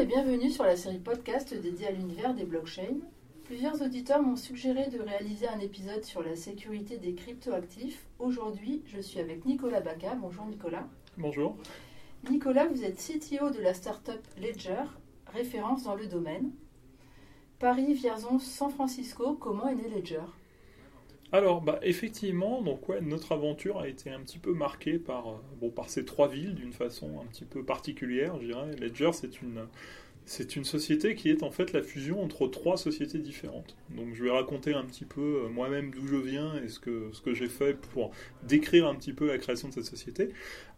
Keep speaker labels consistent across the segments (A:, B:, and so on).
A: et bienvenue sur la série podcast dédiée à l'univers des blockchains. Plusieurs auditeurs m'ont suggéré de réaliser un épisode sur la sécurité des cryptoactifs. Aujourd'hui, je suis avec Nicolas Baca. Bonjour Nicolas.
B: Bonjour.
A: Nicolas, vous êtes CTO de la startup Ledger, référence dans le domaine. Paris, Vierzon, San Francisco, comment est né Ledger?
B: Alors, bah, effectivement, donc ouais, notre aventure a été un petit peu marquée par, euh, bon, par ces trois villes d'une façon un petit peu particulière, je dirais. Ledger, c'est une, c'est une société qui est en fait la fusion entre trois sociétés différentes. Donc je vais raconter un petit peu euh, moi-même d'où je viens et ce que, ce que j'ai fait pour décrire un petit peu la création de cette société.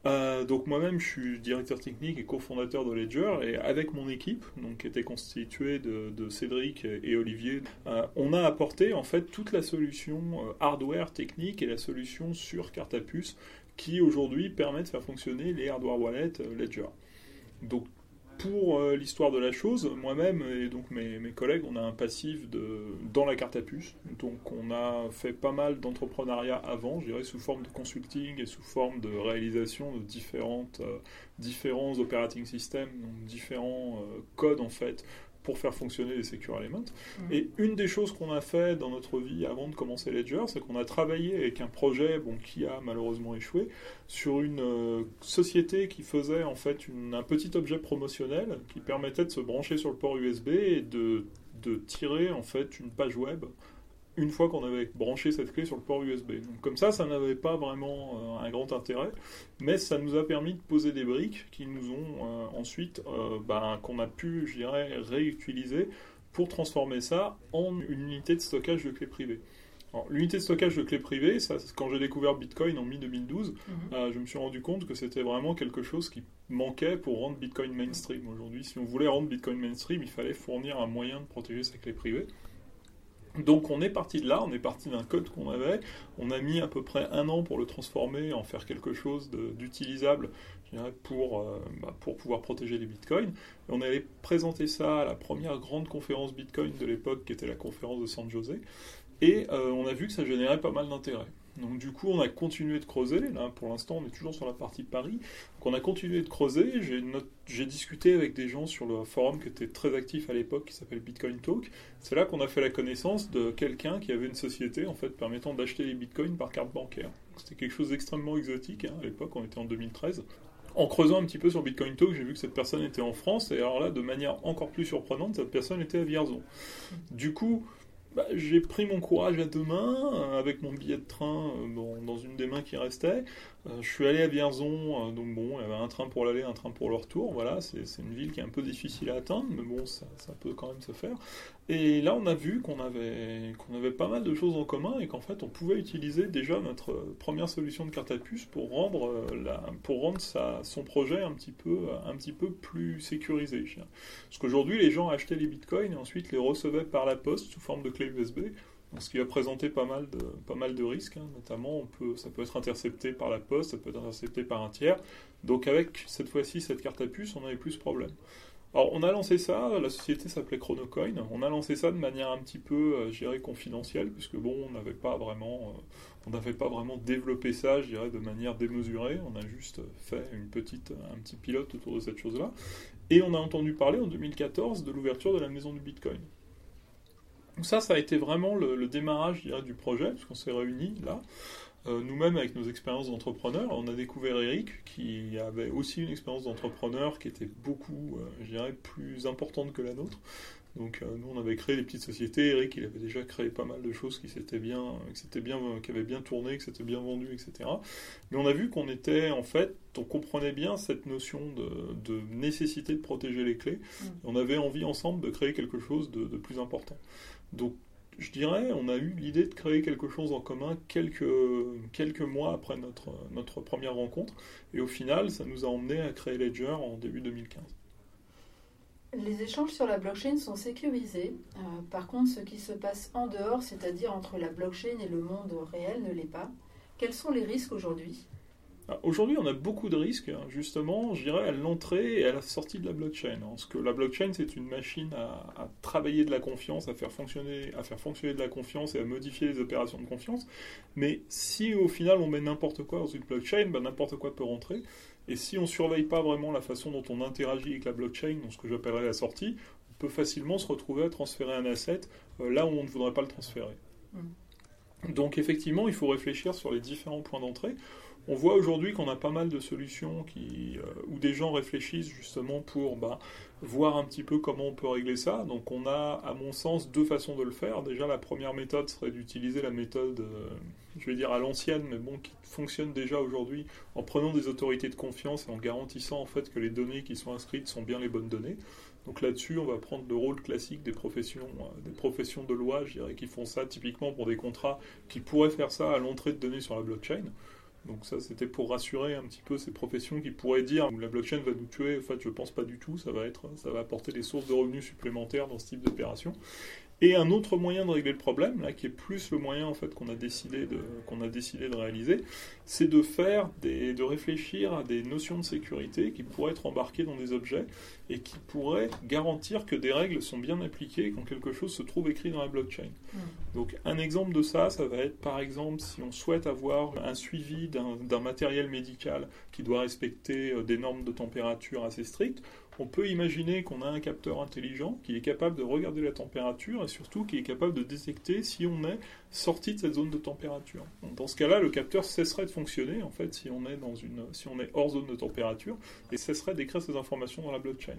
B: Euh, donc moi-même je suis directeur technique et cofondateur de Ledger et avec mon équipe, donc qui était constituée de, Cédric et Olivier, euh, on a apporté en fait toute la solution hardware technique et la solution sur carte à puce qui aujourd'hui permet de faire fonctionner les hardware wallets Ledger. Donc pour euh, l'histoire de la chose, moi-même et donc mes, collègues, on a un passif dans la carte à puce. Donc on a fait pas mal d'entrepreneuriat avant, je dirais sous forme de consulting et sous forme de réalisation de différentes, euh, différents operating systems, donc différents euh, codes en fait pour faire fonctionner les Secure Elements. Mm. Et une des choses qu'on a fait dans notre vie avant de commencer Ledger, c'est qu'on a travaillé avec un projet bon, qui a malheureusement échoué sur une euh, société qui faisait en fait un petit objet promotionnel qui permettait de se brancher sur le port USB et de, de tirer en fait une page web une fois qu'on avait branché cette clé sur le port USB. Donc comme ça, ça n'avait pas vraiment euh, un grand intérêt, mais ça nous a permis de poser des briques qui nous ont euh, ensuite, euh, ben, qu'on a pu, je dirais, réutiliser pour transformer ça en une unité de stockage de clés privées. L'unité de stockage de clés privées, ça, quand j'ai découvert Bitcoin en mi-2012, mhm. je me suis rendu compte que c'était vraiment quelque chose qui manquait pour rendre Bitcoin mainstream. Aujourd'hui, si on voulait rendre Bitcoin mainstream, il fallait fournir un moyen de protéger sa clé privée. Donc on est parti de là, on est parti d'un code qu'on avait, on a mis à peu près un an pour le transformer, en faire quelque chose d'utilisable pour, euh, bah, pour pouvoir protéger les bitcoins. Et on allait présenter ça à la première grande conférence bitcoin de l'époque, qui était la conférence de San José, et euh, on a vu que ça générait pas mal d'intérêt. Donc du coup, on a continué de creuser. Là, pour l'instant, on est toujours sur la partie Paris. Donc on a continué de creuser. J'ai discuté avec des gens sur le forum qui était très actif à l'époque, qui s'appelle Bitcoin Talk. C'est là qu'on a fait la connaissance de quelqu'un qui avait une société en fait permettant d'acheter les bitcoins par carte bancaire. C'était quelque chose d'extrêmement exotique hein, à l'époque. On était en 2013 en creusant un petit peu sur Bitcoin Talk, j'ai vu que cette personne était en France, et alors là, de manière encore plus surprenante, cette personne était à Vierzon. Du coup, bah, j'ai pris mon courage à deux mains, avec mon billet de train dans une des mains qui restait. Euh, je suis allé à Vierzon, donc bon, il y avait un train pour l'aller, un train pour le retour. Voilà, c'est une ville qui est un peu difficile à atteindre, mais bon, ça, peut quand même se faire. Et là, on a vu qu'on avait, qu'on avait pas mal de choses en commun et qu'en fait, on pouvait utiliser déjà notre première solution de carte à puce pour rendre, la, pour rendre sa, son projet un petit, peu, un petit peu plus sécurisé. Parce qu'aujourd'hui, les gens achetaient les bitcoins et ensuite les recevaient par la poste sous forme de clé USB ce qui va présenter pas mal de, risques, hein. notamment on peut, ça peut être intercepté par la poste, ça peut être intercepté par un tiers. Donc avec cette fois-ci cette carte à puce, on n'avait plus problème. Alors on a lancé ça, la société s'appelait Chronocoin, on a lancé ça de manière un petit peu, euh, je dirais, confidentielle, puisque bon, on n'avait pas vraiment, euh, on n'avait pas vraiment développé ça, je dirais, de manière démesurée, on a juste fait une petite, un petit pilote autour de cette chose-là, et on a entendu parler en 2014 de l'ouverture de la maison du Bitcoin. Donc ça, ça a été vraiment le, démarrage du projet, parce qu'on s'est réunis là. Euh, nous-mêmes, avec nos expériences d'entrepreneurs, on a découvert Eric, qui avait aussi une expérience d'entrepreneur qui était beaucoup, euh, je dirais, plus importante que la nôtre. Donc euh, nous, on avait créé des petites sociétés. Eric, il avait déjà créé pas mal de choses qui s'étaient bien, qui bien, qui avaient bien tourné, qui s'étaient bien vendues, etc. Mais on a vu qu'on était, en fait, on comprenait bien cette notion de, nécessité de protéger les clés. Mm. On avait envie ensemble de créer quelque chose de, de plus important. Donc je dirais, on a eu l'idée de créer quelque chose en commun quelques, mois après notre, première rencontre. Et au final, ça nous a emmené à créer Ledger en début 2015.
A: Les échanges sur la blockchain sont sécurisés. Euh, par contre, ce qui se passe en dehors, c'est-à-dire entre la blockchain et le monde réel, ne l'est pas. Quels sont les risques aujourd'hui?
B: Aujourd'hui, on a beaucoup de risques, hein, justement, je dirais, à l'entrée et à la sortie de la blockchain. Hein. Parce que la blockchain, c'est une machine à, travailler de la confiance, à faire, fonctionner, à faire fonctionner de la confiance et à modifier les opérations de confiance. Mais si au final on met n'importe quoi dans une blockchain, ben, n'importe quoi peut rentrer. Et si on ne surveille pas vraiment la façon dont on interagit avec la blockchain, dans ce que j'appellerais la sortie, on peut facilement se retrouver à transférer un asset euh, là où on ne voudrait pas le transférer. Mm. Donc effectivement, il faut réfléchir sur les différents points d'entrée. On voit aujourd'hui qu'on a pas mal de solutions qui, euh, où des gens réfléchissent justement pour bah, voir un petit peu comment on peut régler ça. Donc on a, à mon sens, deux façons de le faire. Déjà, la première méthode serait d'utiliser la méthode, euh, je vais dire à l'ancienne, mais bon, qui fonctionne déjà aujourd'hui, en prenant des autorités de confiance et en garantissant en fait que les données qui sont inscrites sont bien les bonnes données. Donc là-dessus, on va prendre le rôle classique des professions, euh, des professions de loi, je dirais, qui font ça typiquement pour des contrats qui pourraient faire ça à l'entrée de données sur la blockchain. Donc ça, c'était pour rassurer un petit peu ces professions qui pourraient dire la blockchain va nous tuer. En fait, je pense pas du tout. Ça va être, ça va apporter des sources de revenus supplémentaires dans ce type d'opération. Et un autre moyen de régler le problème, là, qui est plus le moyen en fait qu'on a décidé de qu'on a décidé de réaliser, c'est de faire des, de réfléchir à des notions de sécurité qui pourraient être embarquées dans des objets et qui pourraient garantir que des règles sont bien appliquées quand quelque chose se trouve écrit dans la blockchain. Hmm. Donc un exemple de ça, ça va être par exemple si on souhaite avoir un suivi d'un matériel médical qui doit respecter euh, des normes de température assez strictes, on peut imaginer qu'on a un capteur intelligent qui est capable de regarder la température et surtout qui est capable de détecter si on est sorti de cette zone de température. Dans ce cas-là, le capteur cesserait de fonctionner en fait si on est dans une, si on est hors zone de température et cesserait d'écrire ces informations dans la blockchain.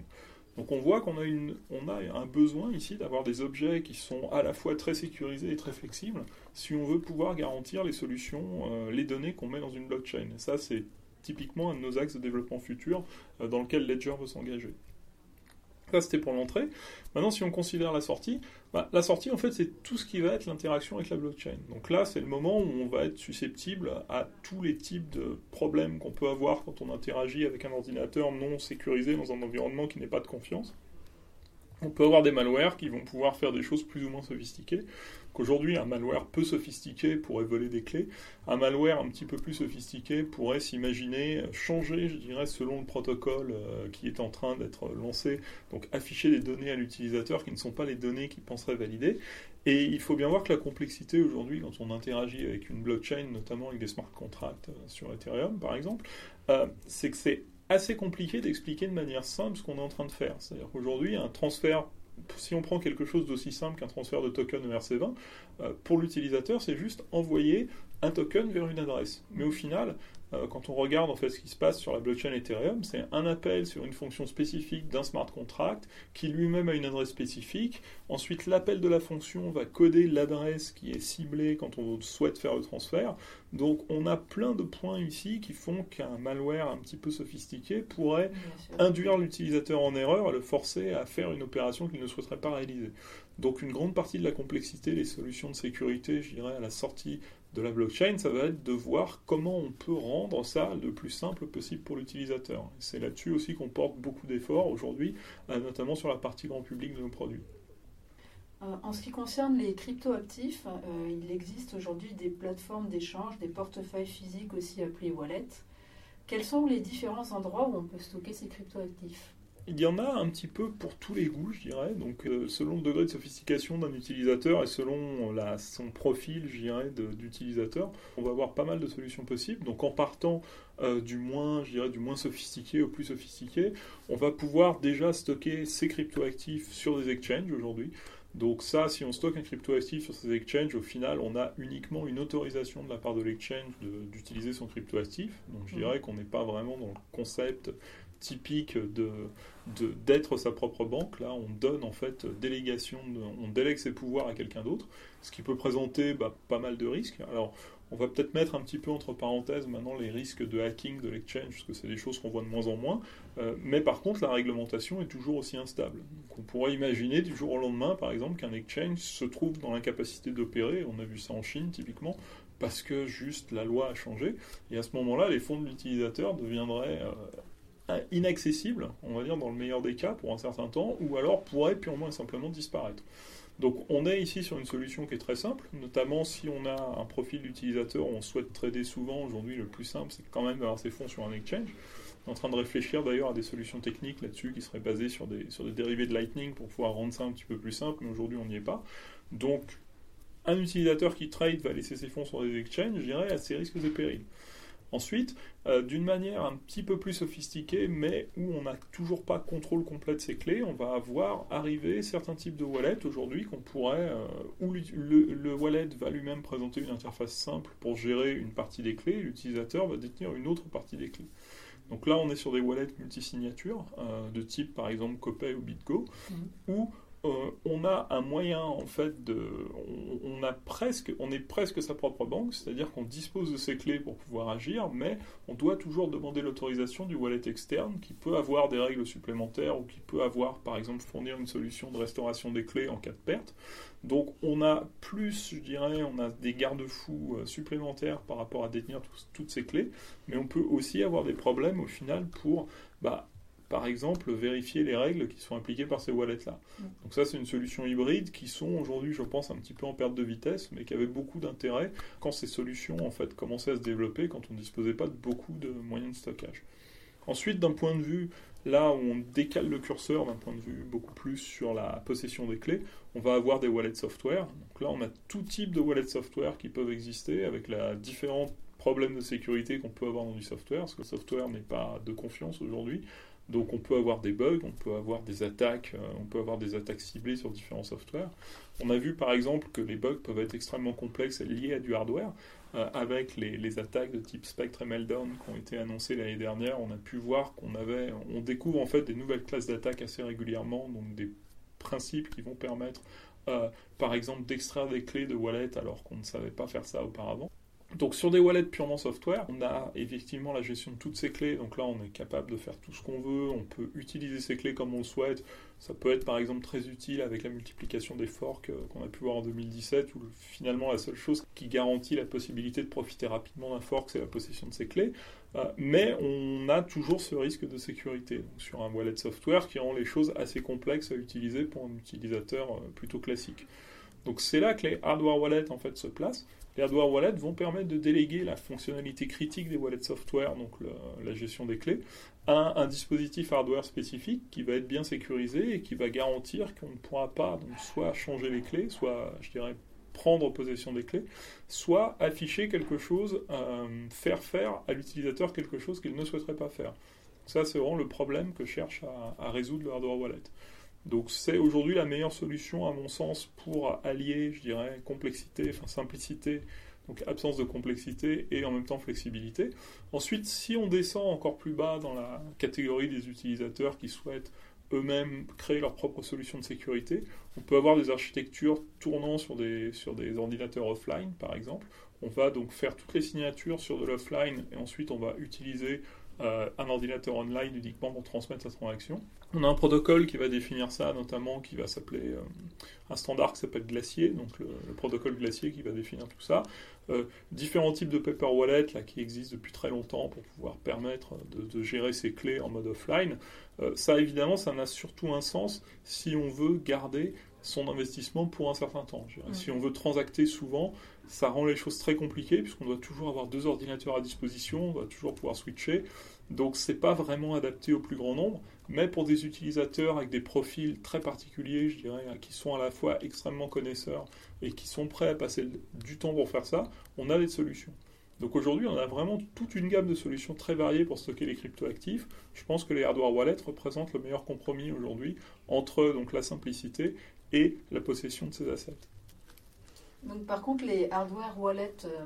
B: Donc on voit qu'on a, une, on a un besoin ici d'avoir des objets qui sont à la fois très sécurisés et très flexibles si on veut pouvoir garantir les solutions, euh, les données qu'on met dans une blockchain. Et ça, c'est typiquement un de nos axes de développement futur euh, dans lequel Ledger veut s'engager. Ça, c'était pour l'entrée. Maintenant, si on considère la sortie, bah, la sortie, en fait, c'est tout ce qui va être l'interaction avec la blockchain. Donc là, c'est le moment où on va être susceptible à tous les types de problèmes qu'on peut avoir quand on interagit avec un ordinateur non sécurisé dans un environnement qui n'est pas de confiance. On peut avoir des malwares qui vont pouvoir faire des choses plus ou moins sophistiquées. Qu'aujourd'hui un malware peu sophistiqué pourrait voler des clés, un malware un petit peu plus sophistiqué pourrait s'imaginer changer, je dirais, selon le protocole euh, qui est en train d'être lancé, donc afficher des données à l'utilisateur qui ne sont pas les données qu'il penserait valider. Et il faut bien voir que la complexité aujourd'hui, quand on interagit avec une blockchain, notamment avec des smart contracts euh, sur Ethereum par exemple, euh, c'est que c'est assez compliqué d'expliquer de manière simple ce qu'on est en train de faire. C'est-à-dire qu'aujourd'hui, un transfert si on prend quelque chose d'aussi simple qu'un transfert de token ERC20, euh, pour l'utilisateur, c'est juste envoyer un token vers une adresse. Mais au final, quand on regarde en fait ce qui se passe sur la blockchain Ethereum, c'est un appel sur une fonction spécifique d'un smart contract qui lui-même a une adresse spécifique. Ensuite, l'appel de la fonction va coder l'adresse qui est ciblée quand on souhaite faire le transfert. Donc, on a plein de points ici qui font qu'un malware un petit peu sophistiqué pourrait induire l'utilisateur en erreur et le forcer à faire une opération qu'il ne souhaiterait pas réaliser. Donc une grande partie de la complexité des solutions de sécurité, je dirais, à la sortie de la blockchain, ça va être de voir comment on peut rendre ça le plus simple possible pour l'utilisateur. C'est là-dessus aussi qu'on porte beaucoup d'efforts aujourd'hui, euh, notamment sur la partie grand public de nos produits.
A: Euh, en ce qui concerne les cryptoactifs, euh, il existe aujourd'hui des plateformes d'échange, des portefeuilles physiques aussi appelés wallets. Quels sont les différents endroits où on peut stocker ces cryptoactifs?
B: Il y en a un petit peu pour tous les goûts, je dirais. Donc, euh, selon le degré de sophistication d'un utilisateur et selon la, son profil, je dirais, d'utilisateur, on va avoir pas mal de solutions possibles. Donc, en partant euh, du moins, je dirais, du moins sophistiqué au plus sophistiqué, on va pouvoir déjà stocker ces cryptoactifs sur des exchanges aujourd'hui. Donc ça, si on stocke un cryptoactif sur ces exchanges, au final, on a uniquement une autorisation de la part de l'exchange d'utiliser son cryptoactif. Donc je mmh. dirais qu'on n'est pas vraiment dans le concept typique de d'être sa propre banque. Là, on donne en fait délégation, on délègue ses pouvoirs à quelqu'un d'autre, ce qui peut présenter bah, pas mal de risques. Alors, on va peut-être mettre un petit peu entre parenthèses maintenant les risques de hacking de l'exchange, parce que c'est des choses qu'on voit de moins en moins. Euh, mais par contre, la réglementation est toujours aussi instable. Donc, on pourrait imaginer du jour au lendemain, par exemple, qu'un exchange se trouve dans l'incapacité d'opérer. On a vu ça en Chine, typiquement, parce que juste la loi a changé. Et à ce moment-là, les fonds de l'utilisateur deviendraient euh, inaccessible, on va dire dans le meilleur des cas pour un certain temps, ou alors pourrait purement et simplement disparaître. Donc on est ici sur une solution qui est très simple, notamment si on a un profil d'utilisateur où on souhaite trader souvent. Aujourd'hui, le plus simple, c'est quand même d'avoir ses fonds sur un exchange. On est en train de réfléchir d'ailleurs à des solutions techniques là-dessus qui seraient basées sur des, sur des dérivés de Lightning pour pouvoir rendre ça un petit peu plus simple, mais aujourd'hui on n'y est pas. Donc un utilisateur qui trade va laisser ses fonds sur des exchanges, je dirais, à ses risques et périls. Ensuite, euh, d'une manière un petit peu plus sophistiquée, mais où on n'a toujours pas contrôle complet de ces clés, on va avoir arrivé certains types de wallets aujourd'hui qu'on pourrait, euh, où le, wallet va lui-même présenter une interface simple pour gérer une partie des clés, l'utilisateur va détenir une autre partie des clés. Donc là, on est sur des wallets multisignatures, euh, de type par exemple Copay ou BitGo, mmh. où euh, on a un moyen en fait de, on, presque, on est presque sa propre banque, c'est-à-dire qu'on dispose de ces clés pour pouvoir agir, mais on doit toujours demander l'autorisation du wallet externe qui peut avoir des règles supplémentaires ou qui peut avoir, par exemple, fournir une solution de restauration des clés en cas de perte. Donc on a plus, je dirais, on a des garde-fous euh, supplémentaires par rapport à détenir toutes ces clés, mais on peut aussi avoir des problèmes au final pour bah, par exemple, vérifier les règles qui sont appliquées par ces wallets-là. Mm. Donc ça, c'est une solution hybride qui sont aujourd'hui, je pense, un petit peu en perte de vitesse, mais qui avait beaucoup d'intérêt quand ces solutions, en fait, commençaient à se développer, quand on ne disposait pas de beaucoup de moyens de stockage. Ensuite, d'un point de vue, là où on décale le curseur d'un point de vue beaucoup plus sur la possession des clés, on va avoir des wallets software. Donc là, on a tout type de wallets software qui peuvent exister avec la différents problèmes de sécurité qu'on peut avoir dans du software, parce que le software n'est pas de confiance aujourd'hui. Donc on peut avoir des bugs, on peut avoir des attaques, euh, on peut avoir des attaques ciblées sur différents softwares. On a vu par exemple que les bugs peuvent être extrêmement complexes liés à du hardware. Euh, avec les, attaques de type Spectre et Meltdown qui ont été annoncées l'année dernière, on a pu voir qu'on avait, on découvre en fait des nouvelles classes d'attaques assez régulièrement, donc des principes qui vont permettre, euh, par exemple, d'extraire des clés de wallet alors qu'on ne savait pas faire ça auparavant. Donc sur des wallets purement software, on a effectivement la gestion de toutes ces clés. Donc là, on est capable de faire tout ce qu'on veut. On peut utiliser ces clés comme on le souhaite. Ça peut être par exemple très utile avec la multiplication des forks euh, qu'on a pu voir en 2017, où finalement la seule chose qui garantit la possibilité de profiter rapidement d'un fork, c'est la possession de ces clés. Euh, mais on a toujours ce risque de sécurité sur un wallet software qui rend les choses assez complexes à utiliser pour un utilisateur euh, plutôt classique. Donc c'est là que les hardware wallets en fait se placent. Les hardware wallets vont permettre de déléguer la fonctionnalité critique des wallets software, donc la gestion des clés, à un dispositif hardware spécifique qui va être bien sécurisé et qui va garantir qu'on ne pourra pas donc, soit changer les clés, soit, je dirais, prendre possession des clés, soit afficher quelque chose, euh, faire faire à l'utilisateur quelque chose qu'il ne souhaiterait pas faire. Ça, c'est vraiment le problème que cherche à, à résoudre le hardware wallet. Donc c'est aujourd'hui la meilleure solution à mon sens pour allier, je dirais, complexité, enfin simplicité, donc absence de complexité et en même temps flexibilité. Ensuite, si on descend encore plus bas dans la catégorie des utilisateurs qui souhaitent eux-mêmes créer leur propre solution de sécurité, on peut avoir des architectures tournant sur des, sur des ordinateurs offline, par exemple. On va donc faire toutes les signatures sur de l'offline et ensuite on va utiliser euh, un ordinateur online uniquement pour transmettre sa transaction. On a un protocole qui va définir ça, notamment qui va s'appeler euh, un standard qui s'appelle Glacier, donc le, protocole Glacier qui va définir tout ça. Euh, différents types de paper wallet qui existent depuis très longtemps pour pouvoir permettre de, gérer ces clés en mode offline. ça, évidemment, ça n'a surtout un sens si on veut garder son investissement pour un certain temps. Si on veut transacter souvent, ça rend les choses très compliquées puisqu'on doit toujours avoir deux ordinateurs à disposition, on doit toujours pouvoir switcher. Donc c'est pas vraiment adapté au plus grand nombre, mais pour des utilisateurs avec des profils très particuliers, je dirais, qui sont à la fois extrêmement connaisseurs et qui sont prêts à passer du temps pour faire ça, on a des solutions. Donc aujourd'hui, on a vraiment toute une gamme de solutions très variées pour stocker les cryptoactifs. Je pense que les hardware wallets représentent le meilleur compromis aujourd'hui entre donc la simplicité et la possession de ces assets.
A: Donc, par contre, les hardware wallets euh,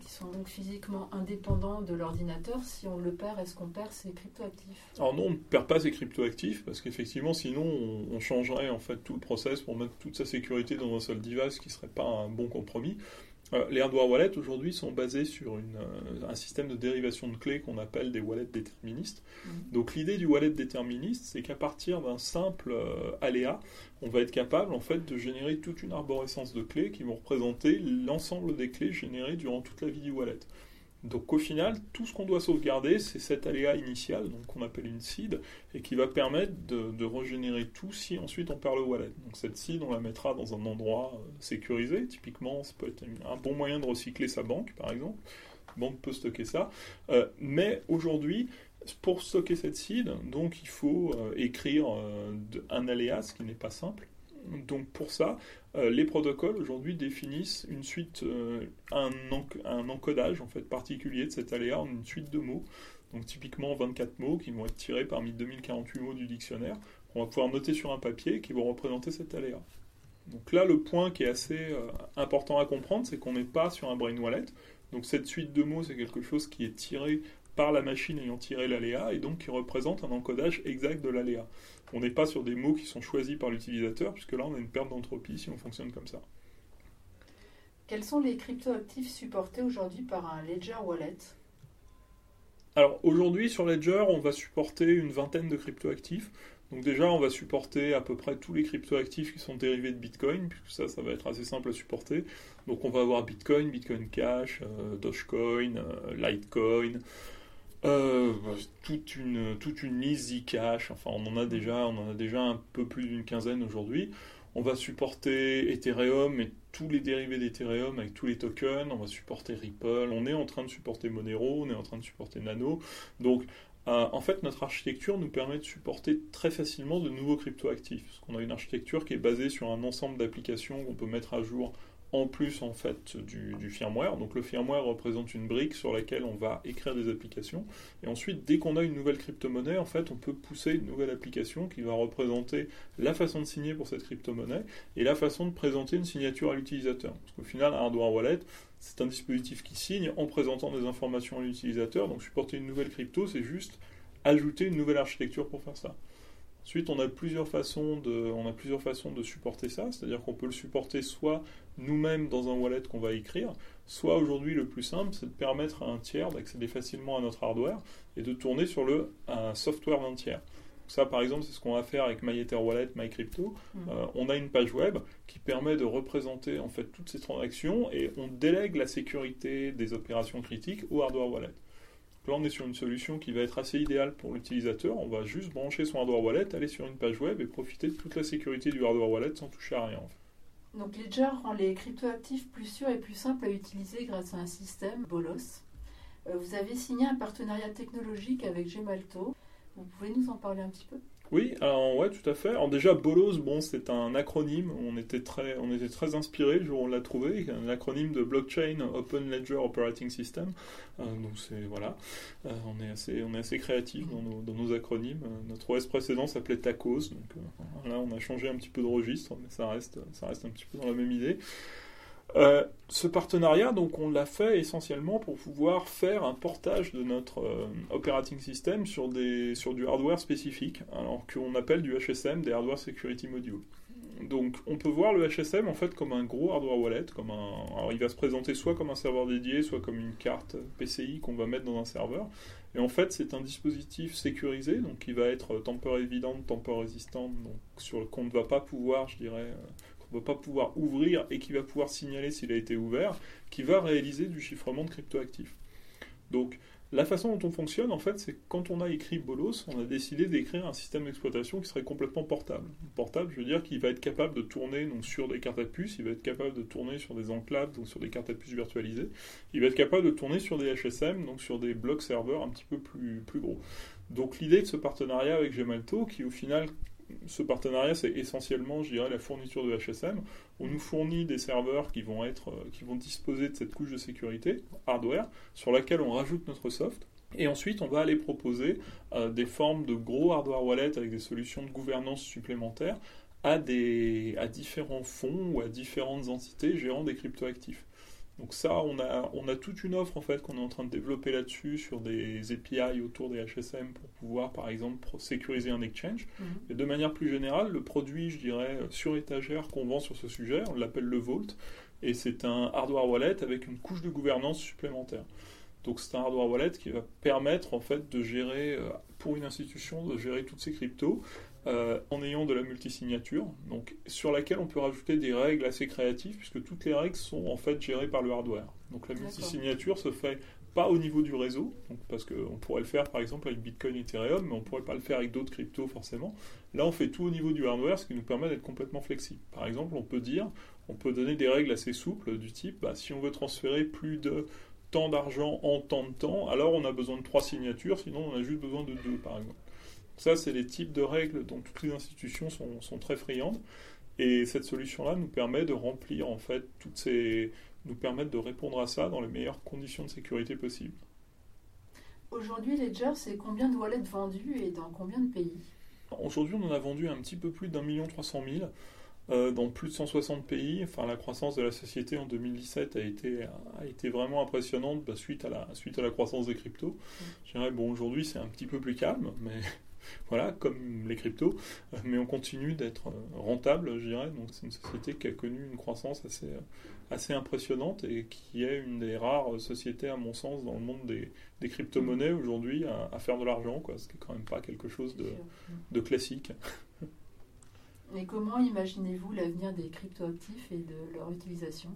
A: qui sont donc physiquement indépendants de l'ordinateur, si on le perd, est-ce qu'on perd ses cryptoactifs?
B: Alors non, on ne perd pas ses cryptoactifs parce qu'effectivement, sinon, on, changerait en fait tout le process pour mettre toute sa sécurité dans un seul device, ce qui serait pas un bon compromis. Euh, les hardware wallets aujourd'hui sont basés sur euh, un système de dérivation de clés qu'on appelle des wallets déterministes. Mmh. Donc l'idée du wallet déterministe, c'est qu'à partir d'un simple euh, aléa, on va être capable en fait de générer toute une arborescence de clés qui vont représenter l'ensemble des clés générées durant toute la vie du wallet. Donc au final, tout ce qu'on doit sauvegarder, c'est cet aléa initial, donc qu'on appelle une seed, et qui va permettre de, régénérer tout si ensuite on perd le wallet. Donc cette seed, on la mettra dans un endroit euh, sécurisé. Typiquement, ça peut être un bon moyen de recycler sa banque, par exemple. La banque peut stocker ça. Euh, mais aujourd'hui, pour stocker cette seed, donc il faut euh, écrire un aléa, ce qui n'est pas simple. Donc pour ça, euh, les protocoles aujourd'hui définissent une suite, euh, un, encodage en fait particulier de cet aléa en une suite de mots. Donc typiquement 24 mots qui vont être tirés parmi 2048 mots du dictionnaire. On va pouvoir noter sur un papier qui vont représenter cet aléa. Donc là, le point qui est assez euh, important à comprendre, c'est qu'on n'est pas sur un brain wallet. Donc cette suite de mots, c'est quelque chose qui est tiré par la machine ayant tiré l'aléa et donc qui représente un encodage exact de l'aléa. On n'est pas sur des mots qui sont choisis par l'utilisateur, puisque là on a une perte d'entropie si on fonctionne comme ça.
A: Quels sont les cryptoactifs supportés aujourd'hui par un Ledger Wallet?
B: Alors aujourd'hui sur Ledger, on va supporter une vingtaine de cryptoactifs. Donc déjà, on va supporter à peu près tous les cryptoactifs qui sont dérivés de Bitcoin, puisque ça, ça va être assez simple à supporter. Donc on va avoir Bitcoin, Bitcoin Cash, euh, Dogecoin, euh, Litecoin, euh, toute, une, toute une liste Zcash, enfin on en a déjà, on en a déjà un peu plus d'une quinzaine aujourd'hui. On va supporter Ethereum et tous les dérivés d'Ethereum avec tous les tokens. On va supporter Ripple. On est en train de supporter Monero. On est en train de supporter Nano. Donc, euh, en fait, notre architecture nous permet de supporter très facilement de nouveaux cryptoactifs. Parce qu'on a une architecture qui est basée sur un ensemble d'applications qu'on peut mettre à jour en plus en fait du, firmware. Donc le firmware représente une brique sur laquelle on va écrire des applications. Et ensuite, dès qu'on a une nouvelle crypto-monnaie, en fait, on peut pousser une nouvelle application qui va représenter la façon de signer pour cette crypto-monnaie et la façon de présenter une signature à l'utilisateur. Parce qu'au final, un hardware wallet, c'est un dispositif qui signe en présentant des informations à l'utilisateur. Donc supporter une nouvelle crypto, c'est juste ajouter une nouvelle architecture pour faire ça. Ensuite, on a plusieurs façons de, on a plusieurs façons de supporter ça, c'est-à-dire qu'on peut le supporter soit nous-mêmes dans un wallet qu'on va écrire, soit aujourd'hui le plus simple, c'est de permettre à un tiers d'accéder facilement à notre hardware et de tourner sur le software d'un tiers. ça, par exemple, c'est ce qu'on va faire avec MyEtherWallet, MyCrypto. Mmh. Euh, on a une page web qui permet de représenter en fait toutes ces transactions et on délègue la sécurité des opérations critiques au hardware wallet. Là, on est sur une solution qui va être assez idéale pour l'utilisateur. On va juste brancher son hardware wallet, aller sur une page web et profiter de toute la sécurité du hardware wallet sans toucher à rien.
A: Donc Ledger rend les cryptoactifs plus sûrs et plus simples à utiliser grâce à un système Bolos. Euh, vous avez signé un partenariat technologique avec Gemalto. Vous pouvez nous en parler un petit peu?
B: Oui, alors ouais, tout à fait. Alors déjà, Bolos, bon, c'est un acronyme. On était très, on était très inspiré le jour où on l'a trouvé. Un acronyme de Blockchain Open Ledger Operating System. Euh, donc c'est voilà, euh, on est assez, on est assez créatif dans nos, acronymes. Euh, notre OS précédent s'appelait Tacos. Donc là, on a changé un petit peu de registre, mais ça reste, ça reste un petit peu dans la même idée. Euh, ce partenariat, donc, on l'a fait essentiellement pour pouvoir faire un portage de notre euh, operating system sur, des, sur du hardware spécifique, alors qu'on appelle du HSM, des Hardware Security Modules. Donc, on peut voir le HSM en fait comme un gros hardware wallet, comme un, alors il va se présenter soit comme un serveur dédié, soit comme une carte PCI qu'on va mettre dans un serveur. Et en fait, c'est un dispositif sécurisé, donc qui va être tampeur évident, tampeur résistant, donc sur qu'on ne va pas pouvoir, je dirais, euh, va pas pouvoir ouvrir et qui va pouvoir signaler s'il a été ouvert, qui va réaliser du chiffrement de cryptoactifs. Donc, la façon dont on fonctionne, en fait, c'est quand on a écrit Bolos, on a décidé d'écrire un système d'exploitation qui serait complètement portable. Portable, je veux dire qu'il va être capable de tourner donc, sur des cartes à puce, il va être capable de tourner sur des enclaves, donc sur des cartes à puce virtualisées, il va être capable de tourner sur des HSM, donc sur des blocs serveurs un petit peu plus, plus gros. Donc l'idée de ce partenariat avec Gemalto, qui au final ce partenariat, c'est essentiellement, je dirais, la fourniture de HSM. On nous fournit des serveurs qui vont, être, euh, qui vont disposer de cette couche de sécurité, hardware, sur laquelle on rajoute notre soft. Et ensuite, on va aller proposer euh, des formes de gros hardware wallet avec des solutions de gouvernance supplémentaires à, à différents fonds ou à différentes entités gérant des cryptoactifs. Donc ça, on a, on a toute une offre en fait qu'on est en train de développer là-dessus sur des API autour des HSM pour pouvoir par exemple sécuriser un exchange. Mhm. Et de manière plus générale, le produit, je dirais, sur étagère qu'on vend sur ce sujet, on l'appelle le Vault, et c'est un hardware wallet avec une couche de gouvernance supplémentaire. Donc c'est un hardware wallet qui va permettre en fait de gérer, euh, pour une institution, de gérer toutes ces cryptos euh, en ayant de la multisignature, donc sur laquelle on peut rajouter des règles assez créatives, puisque toutes les règles sont en fait gérées par le hardware. Donc la multisignature se fait pas au niveau du réseau, parce qu'on pourrait le faire par exemple avec Bitcoin, Ethereum, mais on ne pourrait pas le faire avec d'autres cryptos forcément. Là, on fait tout au niveau du hardware, ce qui nous permet d'être complètement flexible. Par exemple, on peut dire, on peut donner des règles assez souples du type, bah, si on veut transférer plus de tant d'argent en tant de temps, alors on a besoin de trois signatures, sinon on a juste besoin de deux par exemple. Ça, c'est les types de règles dont toutes les institutions sont, sont très friandes. Et cette solution-là nous permet de remplir en fait toutes ces, nous permettent de répondre à ça dans les meilleures conditions de sécurité possibles.
A: Aujourd'hui, Ledger, c'est combien de wallets vendus et dans combien de pays?
B: Aujourd'hui, on en a vendu un petit peu plus d'un million trois cent mille euh, dans plus de 160 pays. Enfin, la croissance de la société en 2017 a été, a été vraiment impressionnante bah, suite, à la, suite à la croissance des cryptos. Mm. Je dirais, bon, aujourd'hui, c'est un petit peu plus calme, mais voilà, comme les cryptos, euh, mais on continue d'être euh, rentable, je dirais. Donc, c'est une société qui a connu une croissance assez, assez impressionnante et qui est une des rares sociétés, à mon sens, dans le monde des, des crypto-monnaies aujourd'hui à, faire de l'argent, quoi, ce qui est quand même pas quelque chose de, de classique.
A: Et comment imaginez-vous l'avenir des cryptoactifs et de leur utilisation?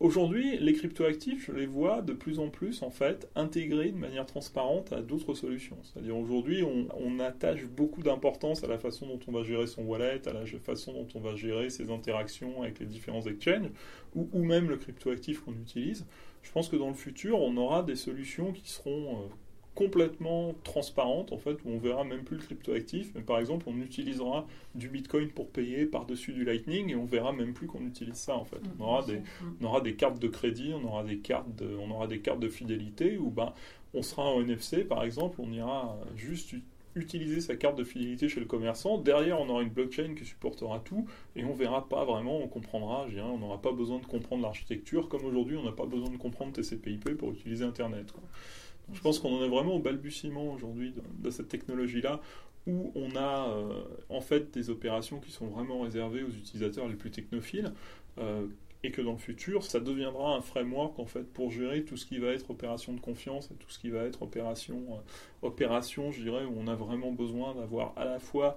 B: Aujourd'hui, les cryptoactifs, je les vois de plus en plus en fait intégrés de manière transparente à d'autres solutions. C'est-à-dire aujourd'hui, on, attache beaucoup d'importance à la façon dont on va gérer son wallet, à la façon dont on va gérer ses interactions avec les différents exchanges, ou, même le cryptoactif qu'on utilise. Je pense que dans le futur, on aura des solutions qui seront euh, complètement transparente, en fait, où on verra même plus le cryptoactif. Mais par exemple, on utilisera du Bitcoin pour payer par-dessus du Lightning et on verra même plus qu'on utilise ça, en fait. On aura des, on aura des cartes de crédit, on aura des cartes de, on aura des cartes de fidélité où ben, on sera en NFC, par exemple, on ira juste utiliser sa carte de fidélité chez le commerçant. Derrière, on aura une blockchain qui supportera tout et on verra pas vraiment, on comprendra, je on n'aura pas besoin de comprendre l'architecture comme aujourd'hui, on n'a pas besoin de comprendre TCP/IP pour utiliser Internet. Quoi. Je pense qu'on en est vraiment au balbutiement aujourd'hui de, cette technologie-là, où on a euh, en fait des opérations qui sont vraiment réservées aux utilisateurs les plus technophiles, euh, et que dans le futur, ça deviendra un framework en fait pour gérer tout ce qui va être opération de confiance et tout ce qui va être opération, euh, opération, je dirais, où on a vraiment besoin d'avoir à la fois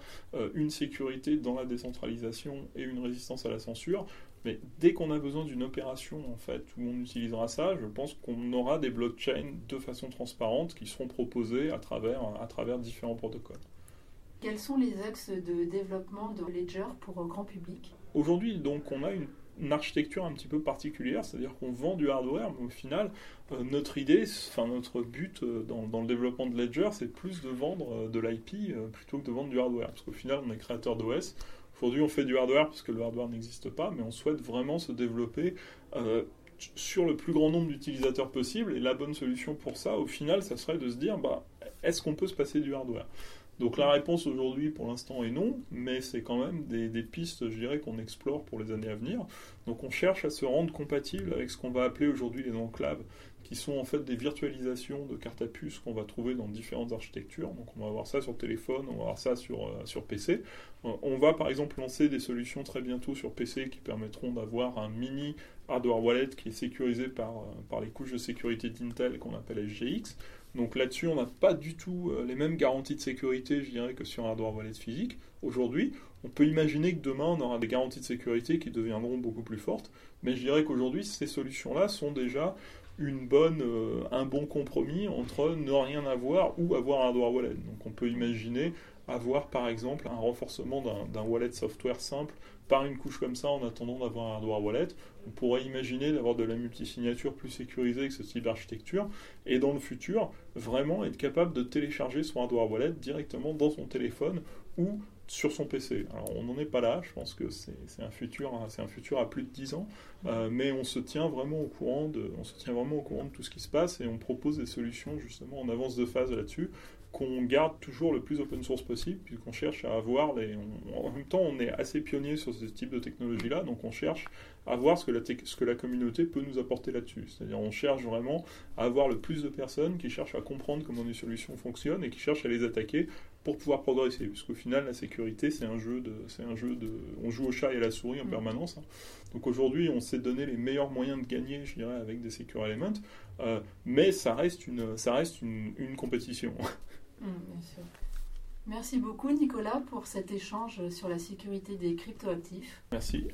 B: une sécurité dans la décentralisation et une résistance à la censure, mais dès qu'on a besoin d'une opération en fait où on utilisera ça, je pense qu'on aura des blockchains de façon transparente qui seront proposés à travers, à travers différents protocoles.
A: Quels sont les axes de développement de Ledger pour grand public?
B: Aujourd'hui, donc, on a une, architecture un petit peu particulière, c'est-à-dire qu'on vend du hardware, mais au final, euh, notre idée, enfin notre but euh, dans, dans, le développement de Ledger, c'est plus de vendre euh, de l'IP plutôt que de vendre du hardware, parce qu'au final, on est créateur d'OS, Aujourd'hui, on fait du hardware parce que le hardware n'existe pas, mais on souhaite vraiment se développer euh, sur le plus grand nombre d'utilisateurs possible. Et la bonne solution pour ça, au final, ça serait de se dire, bah, est-ce qu'on peut se passer du hardware? Donc la réponse aujourd'hui pour l'instant est non, mais c'est quand même des, des, pistes, je dirais, qu'on explore pour les années à venir. Donc on cherche à se rendre compatible avec ce qu'on va appeler aujourd'hui les enclaves qui sont en fait des virtualisations de cartes à puce qu'on va trouver dans différentes architectures. Donc on va avoir ça sur téléphone, on va avoir ça sur, euh, sur PC. Euh, on va par exemple lancer des solutions très bientôt sur PC qui permettront d'avoir un mini hardware wallet qui est sécurisé par, euh, par les couches de sécurité d'Intel qu'on appelle SGX. Donc là-dessus, on n'a pas du tout les mêmes garanties de sécurité, je dirais, que sur un hardware wallet physique. Aujourd'hui, on peut imaginer que demain, on aura des garanties de sécurité qui deviendront beaucoup plus fortes, mais je dirais qu'aujourd'hui, ces solutions-là sont déjà une bonne, euh, un bon compromis entre ne rien avoir ou avoir un hardware wallet. Donc on peut imaginer avoir par exemple un renforcement d'un wallet software simple par une couche comme ça en attendant d'avoir un hardware wallet. On pourrait imaginer d'avoir de la multisignature plus sécurisée avec ce type d'architecture et dans le futur vraiment être capable de télécharger son hardware wallet directement dans son téléphone ou sur son PC. Alors on n'en est pas là, je pense que c'est un futur, hein, un futur à plus de 10 ans, euh, mais on se tient vraiment au courant de, on se tient vraiment au courant de tout ce qui se passe et on propose des solutions justement en avance de phase là-dessus qu'on garde toujours le plus open source possible, puisqu'on cherche à avoir les. en même temps, on est assez pionnier sur ce type de technologie-là, donc on cherche à voir ce que, la ce que la communauté peut nous apporter là-dessus. C'est-à-dire, on cherche vraiment à avoir le plus de personnes qui cherchent à comprendre comment les solutions fonctionnent et qui cherchent à les attaquer pour pouvoir progresser. Puisqu'au final, la sécurité, c'est un jeu de, c'est un jeu de, on joue au chat et à la souris en mm. permanence. Hein. Donc aujourd'hui, on s'est donné les meilleurs moyens de gagner, je dirais, avec des secure elements, euh, mais ça reste une, ça reste une, une compétition.
A: Mm, Merci beaucoup Nicolas pour cet échange sur la sécurité des cryptoactifs.
B: Merci.